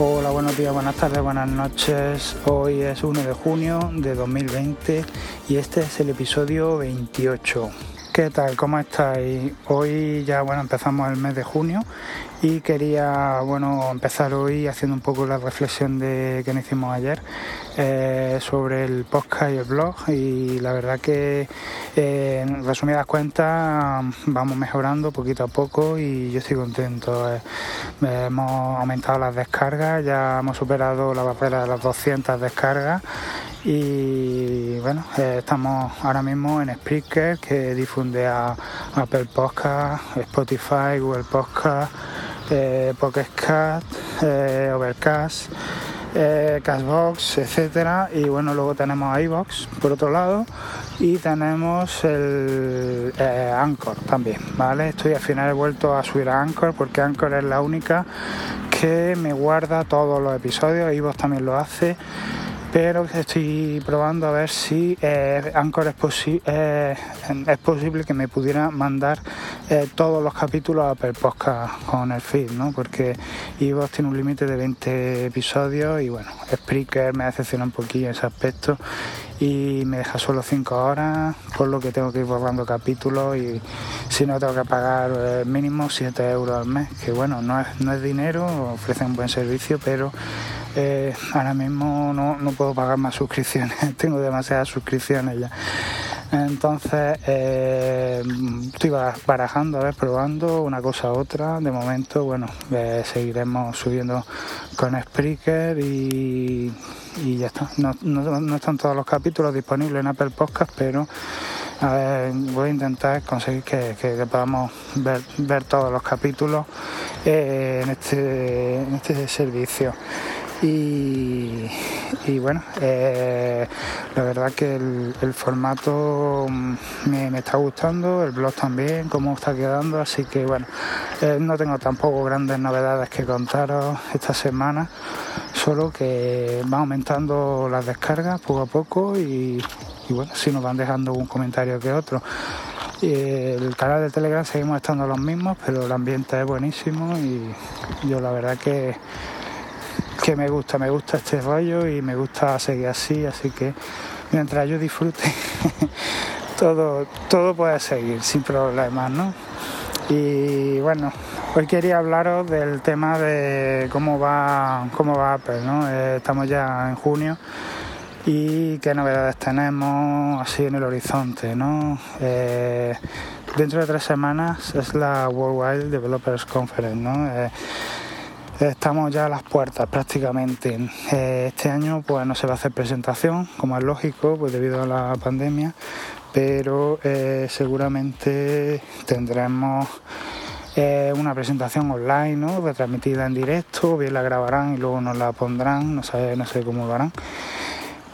Hola, buenos días, buenas tardes, buenas noches. Hoy es 1 de junio de 2020 y este es el episodio 28. ¿Qué tal? ¿Cómo estáis? Hoy ya bueno empezamos el mes de junio y quería bueno empezar hoy haciendo un poco la reflexión de que hicimos ayer eh, sobre el podcast y el blog y la verdad que eh, en resumidas cuentas vamos mejorando poquito a poco y yo estoy contento. Eh, hemos aumentado las descargas, ya hemos superado la barrera de las 200 descargas y bueno, estamos ahora mismo en Spreaker que difunde a Apple Podcast, Spotify, Google Podcast, eh, Pocket eh, Overcast, eh, Cashbox, etcétera. Y bueno, luego tenemos iBox por otro lado y tenemos el eh, Anchor también, ¿vale? Estoy al final he vuelto a subir a Anchor porque Anchor es la única que me guarda todos los episodios, iVoox también lo hace pero estoy probando a ver si eh, Anchor es, eh, es, posible que me pudiera mandar eh, todos los capítulos a Apple con el feed, ¿no? porque Evox tiene un límite de 20 episodios y bueno, Spreaker me decepciona un poquillo en ese aspecto y me deja solo 5 horas, por lo que tengo que ir borrando capítulos y si no tengo que pagar mínimo 7 euros al mes, que bueno, no es, no es dinero, ofrece un buen servicio, pero eh, ahora mismo no, puedo pagar más suscripciones, tengo demasiadas suscripciones ya. Entonces eh, estoy barajando, a ver, probando una cosa a otra. De momento, bueno, eh, seguiremos subiendo con Spreaker y, ya está. No, están todos los capítulos disponibles en Apple Podcast, pero voy a intentar conseguir que, podamos ver, todos los capítulos en, este, en este servicio. Y, bueno, eh, la verdad que el, formato me, está gustando, el blog también, cómo está quedando, así que bueno, eh, no tengo tampoco grandes novedades que contaros esta semana, solo que va aumentando las descargas poco a poco y, bueno, si nos van dejando un comentario que otro. el canal de Telegram seguimos estando los mismos, pero el ambiente es buenísimo y yo la verdad que que me gusta, me gusta este rollo y me gusta seguir así, así que mientras yo disfrute, todo, todo puede seguir sin problemas, ¿no? Y bueno, hoy quería hablaros del tema de cómo va, cómo va Apple, ¿no? Eh, estamos ya en junio y qué novedades tenemos así en el horizonte, ¿no? Eh, dentro de tres semanas es la Worldwide Developers Conference, ¿no? Eh, Estamos ya a las puertas prácticamente. Eh, este año pues no se va a hacer presentación, como es lógico, pues debido a la pandemia, pero eh, seguramente tendremos eh, una presentación online, ¿no? retransmitida en directo, bien la grabarán y luego nos la pondrán, no sé, no sé cómo lo harán.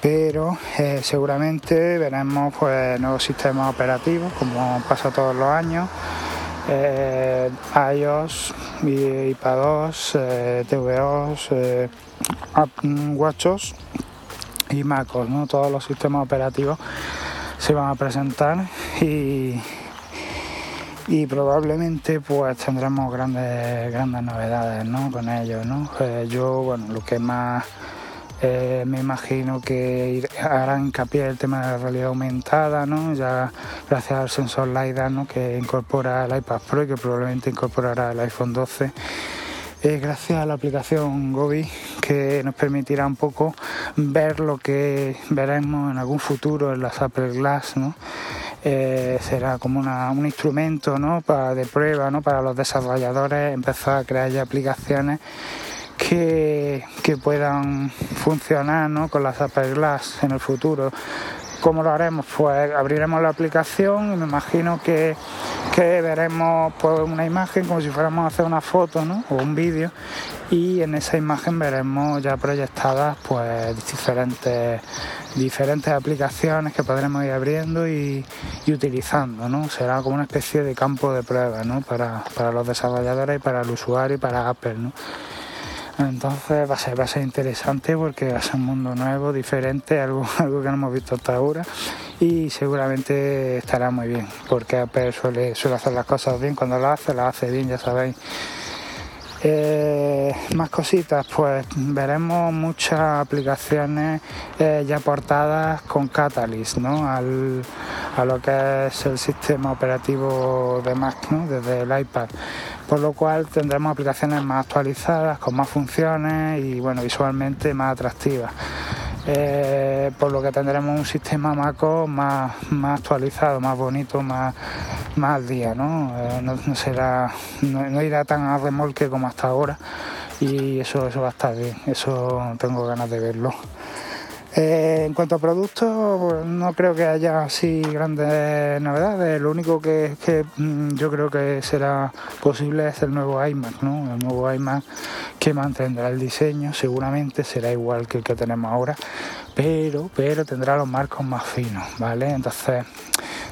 Pero seguramente veremos pues nuevos sistemas operativos, como pasa todos los años eh, iOS, iPad 2, eh, TVOS, eh, WatchOS y MacOS, ¿no? todos los sistemas operativos se van a presentar y, y probablemente pues tendremos grandes grandes novedades ¿no? con ellos. ¿no? Eh, yo bueno lo que más eh, me imagino que harán hincapié el tema de la realidad aumentada, ¿no? ya gracias al sensor LiDAR ¿no? que incorpora el iPad Pro y que probablemente incorporará el iPhone 12. Eh, gracias a la aplicación Gobi que nos permitirá un poco ver lo que veremos en algún futuro en las Apple Glass, ¿no? Eh, será como un instrumento ¿no? para, de prueba ¿no? para los desarrolladores empezar a crear ya aplicaciones que, puedan funcionar ¿no? con las Apple Glass en el futuro. ¿Cómo lo haremos? Pues abriremos la aplicación y me imagino que, veremos pues, una imagen como si fuéramos a hacer una foto ¿no? o un vídeo y en esa imagen veremos ya proyectadas pues diferentes, diferentes aplicaciones que podremos ir abriendo y, utilizando. ¿no? Será como una especie de campo de prueba ¿no? para, para los desarrolladores y para el usuario y para Apple. ¿no? Entonces va a ser, interesante porque va a ser un mundo nuevo, diferente, algo, que no hemos visto hasta ahora y seguramente estará muy bien porque Apple suele, hacer las cosas bien, cuando las hace, las hace bien, ya sabéis. Eh, más cositas, pues veremos muchas aplicaciones eh, ya portadas con Catalyst, ¿no? A lo que es el sistema operativo de Mac, ¿no? Desde el iPad. Por lo cual tendremos aplicaciones más actualizadas, con más funciones y bueno, visualmente más atractivas. Eh, por lo que tendremos un sistema MacOS más, más actualizado, más bonito, más, más al día, ¿no? Eh, no, será, no, irá tan a remolque como hasta ahora y eso, eso va a estar bien, eso tengo ganas de verlo. Eh, en cuanto a productos, no creo que haya así grandes novedades. Lo único que, que mm, yo creo que será posible es el nuevo iMac, ¿no? El nuevo iMac que mantendrá el diseño, seguramente será igual que el que tenemos ahora, pero, pero tendrá los marcos más finos, ¿vale? Entonces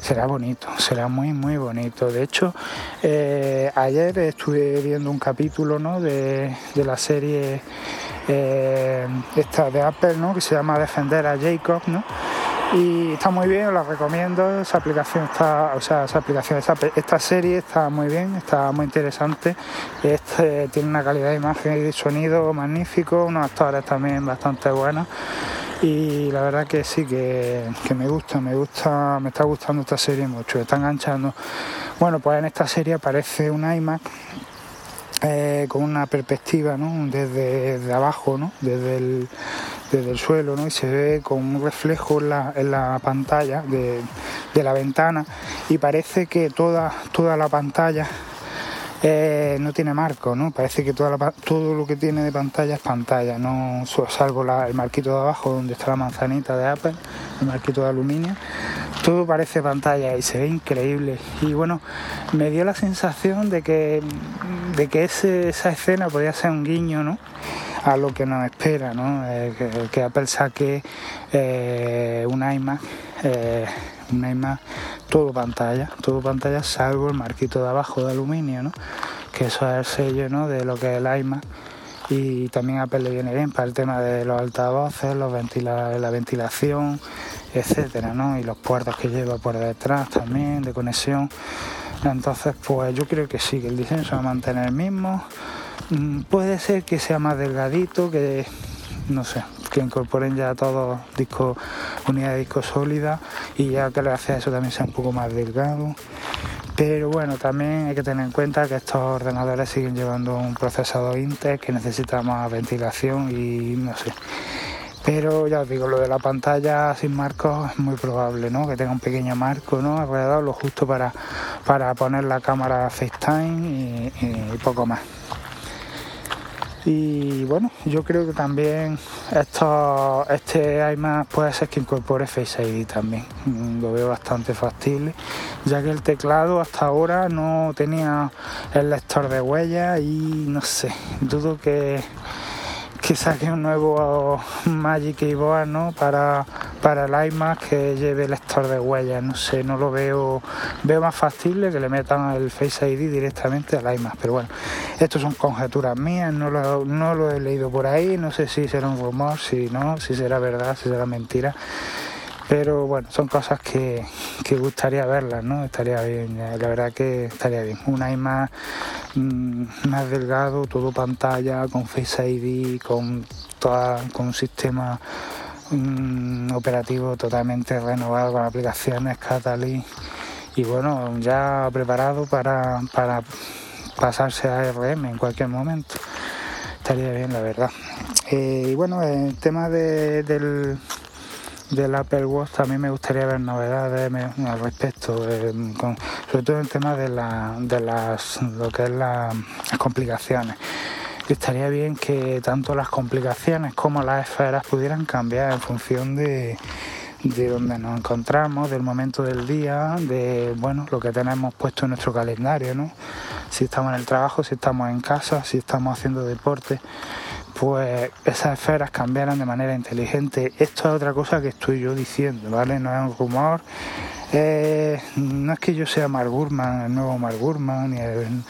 será bonito, será muy muy bonito. De hecho, eh, ayer estuve viendo un capítulo ¿no? de, de la serie eh, esta de Apple, ¿no? que se llama Defender a Jacob, ¿no? y está muy bien, os la recomiendo. Esa aplicación está, o sea, esa aplicación, esta serie está muy bien, está muy interesante. Este, tiene una calidad de imagen y de sonido magnífico, unos actores también bastante buenos. Y la verdad que sí, que, que me gusta, me gusta, me está gustando esta serie mucho, está enganchando. Bueno, pues en esta serie aparece un iMac eh, con una perspectiva ¿no? desde, abajo, ¿no? desde, el, desde el suelo, ¿no? y se ve con un reflejo en la, en la pantalla de, de, la ventana y parece que toda, toda la pantalla eh, no tiene marco, ¿no? parece que toda todo lo que tiene de pantalla es pantalla, no salvo el marquito de abajo donde está la manzanita de Apple, el marquito de aluminio todo parece pantalla y se ve increíble. Y bueno, me dio la sensación de que, de que esa escena podía ser un guiño, ¿no? a lo que nos espera, ¿no? Eh, que, Apple saque eh, un iMac, eh, un iMac todo pantalla, todo pantalla salvo el marquito de abajo de aluminio, ¿no? que eso es el sello ¿no? de lo que es el iMac y también Apple le viene bien para el tema de los altavoces, los la ventilación, etcétera, ¿no? Y los puertos que lleva por detrás también de conexión. Entonces, pues yo creo que sí, que el diseño se va a mantener el mismo. Mm, puede ser que sea más delgadito, que no sé, que incorporen ya todos discos, unidad de disco sólida y ya que le hace eso también sea un poco más delgado. Pero bueno, también hay que tener en cuenta que estos ordenadores siguen llevando un procesador Intel que necesita más ventilación y no sé. Pero ya os digo, lo de la pantalla sin marcos es muy probable, ¿no? Que tenga un pequeño marco, ¿no? Alrededor, lo justo para, para poner la cámara FaceTime y, poco más. Y bueno, yo creo que también esto, este iMac puede ser que incorpore Face ID también. Mm, lo veo bastante factible, ya que el teclado hasta ahora no tenía el lector de huellas y no sé, dudo que que saque un nuevo Magic Keyboard ¿no? para, para el iMac que lleve lector de huellas. No sé, no lo veo, veo más factible que le metan el Face ID directamente al iMac. Pero bueno, estos son conjeturas mías, no lo, he leído por ahí, no sé si será un rumor, si no, si será verdad, si será mentira. Pero bueno, son cosas que, que gustaría verlas, ¿no? Estaría bien, la verdad que estaría bien. Un iMac mm, más delgado, todo pantalla, con Face ID, con, toda, con un sistema operativo totalmente renovado, con aplicaciones Catalyst y bueno, ya preparado para, para pasarse a RM en cualquier momento. Estaría bien, la verdad. Eh, y bueno, el tema de, del del Apple Watch también me gustaría ver novedades al respecto, eh, sobre todo en el tema de, la, de las, lo que es las complicaciones. Estaría bien que tanto las complicaciones como las esferas pudieran cambiar en función de, de donde nos encontramos, del momento del día, de bueno, lo que tenemos puesto en nuestro calendario, ¿no? Si estamos en el trabajo, si estamos en casa, si estamos haciendo deporte pues esas esferas cambiaran de manera inteligente. Esto es otra cosa que estoy yo diciendo, ¿vale? No es un rumor. Eh, no es que yo sea Mark Gurman, el nuevo Mark Gurman, ni el,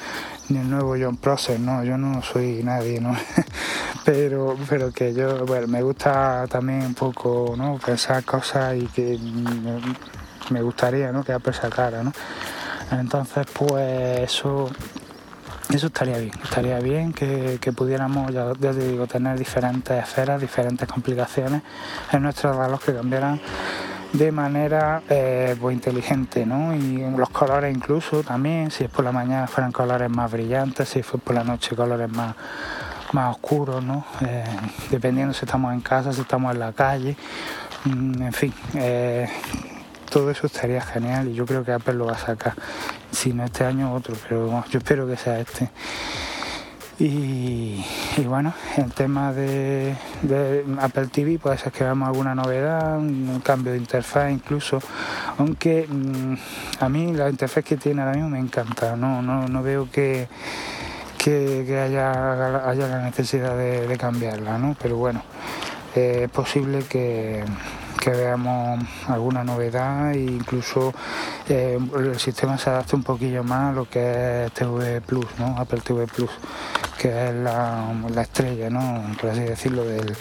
ni el nuevo John Prosser, no, yo no soy nadie, ¿no? pero, pero que yo, bueno, me gusta también un poco, ¿no? Pensar cosas y que me, gustaría, ¿no? Que Apple sacara, ¿no? Entonces, pues eso eso estaría bien, estaría bien que, pudiéramos, ya, digo, tener diferentes esferas, diferentes complicaciones en nuestros reloj que cambiaran de manera eh, pues, inteligente, ¿no? Y los colores incluso también, si es por la mañana fueran colores más brillantes, si fue por la noche colores más, más oscuros, ¿no? Eh, dependiendo si estamos en casa, si estamos en la calle, mm, en fin, eh, todo eso estaría genial y yo creo que Apple lo va a sacar, si no este año otro, pero yo espero que sea este. Y, bueno, el tema de, Apple TV puede ser que veamos alguna novedad, un cambio de interfaz incluso, aunque mm, a mí la interfaz que tiene ahora mismo me encanta, no, no, no veo que, que, haya, haya, la necesidad de, cambiarla, ¿no? pero bueno, es posible que que veamos alguna novedad e incluso eh, el sistema se adapte un poquillo más a lo que es TV Plus, ¿no? Apple TV Plus, que es la, estrella, ¿no? por así decirlo, del,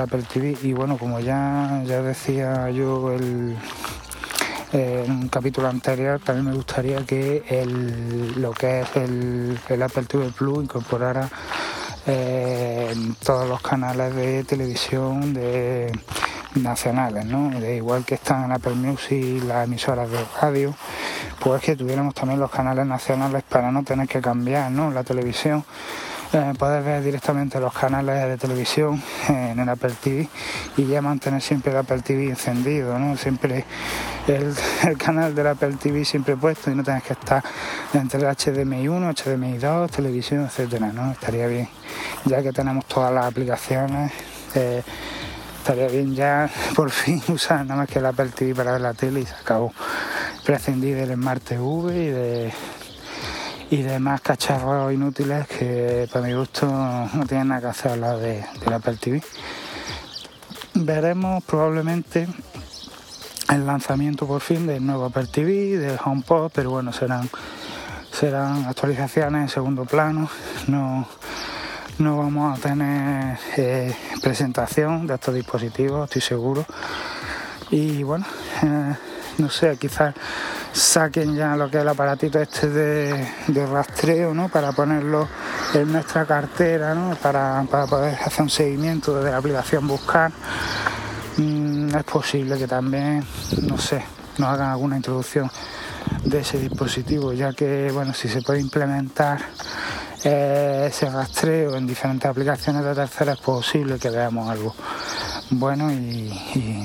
Apple TV. Y bueno, como ya, ya decía yo el, en un capítulo anterior también me gustaría que el, lo que es el, el Apple TV Plus incorporara eh, todos los canales de televisión de nacionales, ¿no? De igual que están en Apple Music las emisoras de radio, pues que tuviéramos también los canales nacionales para no tener que cambiar, ¿no? La televisión. Eh, poder ver directamente los canales de televisión en el Apple TV y ya mantener siempre el Apple TV encendido, ¿no? Siempre el, canal del Apple TV siempre puesto y no tener que estar entre el HDMI 1, HDMI 2, televisión, etcétera, ¿no? Estaría bien, ya que tenemos todas las aplicaciones. Eh, estaría bien ya por fin usar nada más que el Apple TV para ver la tele y se acabó. Prescindí del Smart TV y de y demás cacharros inútiles que para mi gusto no tienen nada que hacer al de, del Apple TV. Veremos probablemente el lanzamiento por fin del nuevo Apple TV, del HomePod, pero bueno, serán serán actualizaciones en segundo plano, no no vamos a tener eh, presentación de estos dispositivos, estoy seguro. Y bueno, eh, no sé, quizás saquen ya lo que es el aparatito este de, rastreo, ¿no? Para ponerlo en nuestra cartera, ¿no? Para, poder hacer un seguimiento desde la aplicación Buscar. Mm, es posible que también, no sé, nos hagan alguna introducción de ese dispositivo, ya que, bueno, si se puede implementar ese rastreo en diferentes aplicaciones de terceras es posible que veamos algo bueno y,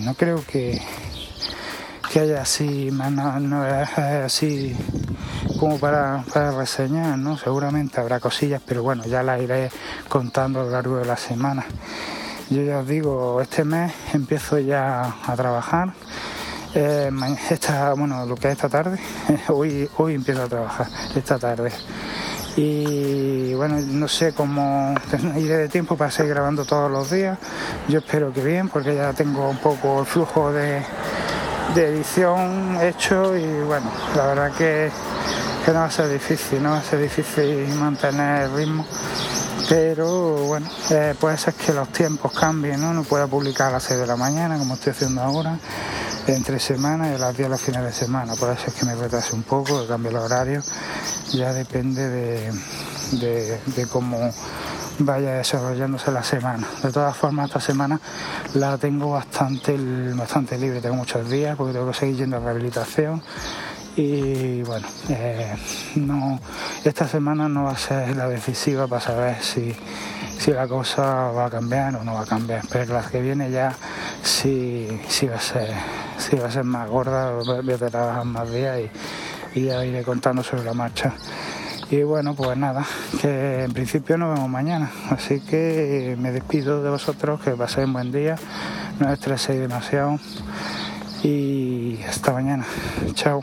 no creo que, que haya así novedades así como para, reseñar, ¿no? Seguramente habrá cosillas, pero bueno, ya las iré contando a lo largo de la semana. Yo ya os digo, este mes empiezo ya a trabajar. Eh, esta, bueno, lo que es esta tarde, hoy, hoy empiezo a trabajar, esta tarde y bueno, no sé cómo iré de tiempo para seguir grabando todos los días. Yo espero que bien, porque ya tengo un poco el flujo de, edición hecho y bueno, la verdad que, no va a ser difícil, no va a ser difícil mantener el ritmo. Pero bueno, eh, puede ser que los tiempos cambien, ¿no? No pueda publicar a las 6 de la mañana como estoy haciendo ahora, entre semanas y a las 10 de los fines de semana. Por eso es que me retrase un poco, que cambie el horario ya depende de, cómo vaya desarrollándose la semana. De todas formas, esta semana la tengo bastante, bastante libre, tengo muchos días porque tengo que seguir yendo a rehabilitación y bueno, eh, no, esta semana no va a ser la decisiva para saber si, la cosa va a cambiar o no va a cambiar, pero la que viene ya sí, sí va a ser, sí va a ser más gorda, voy a trabajar más días y y ya iré contando sobre la marcha. Y bueno, pues nada, que en principio nos vemos mañana. Así que me despido de vosotros, que paséis un buen día, no estreséis demasiado y hasta mañana. Chao.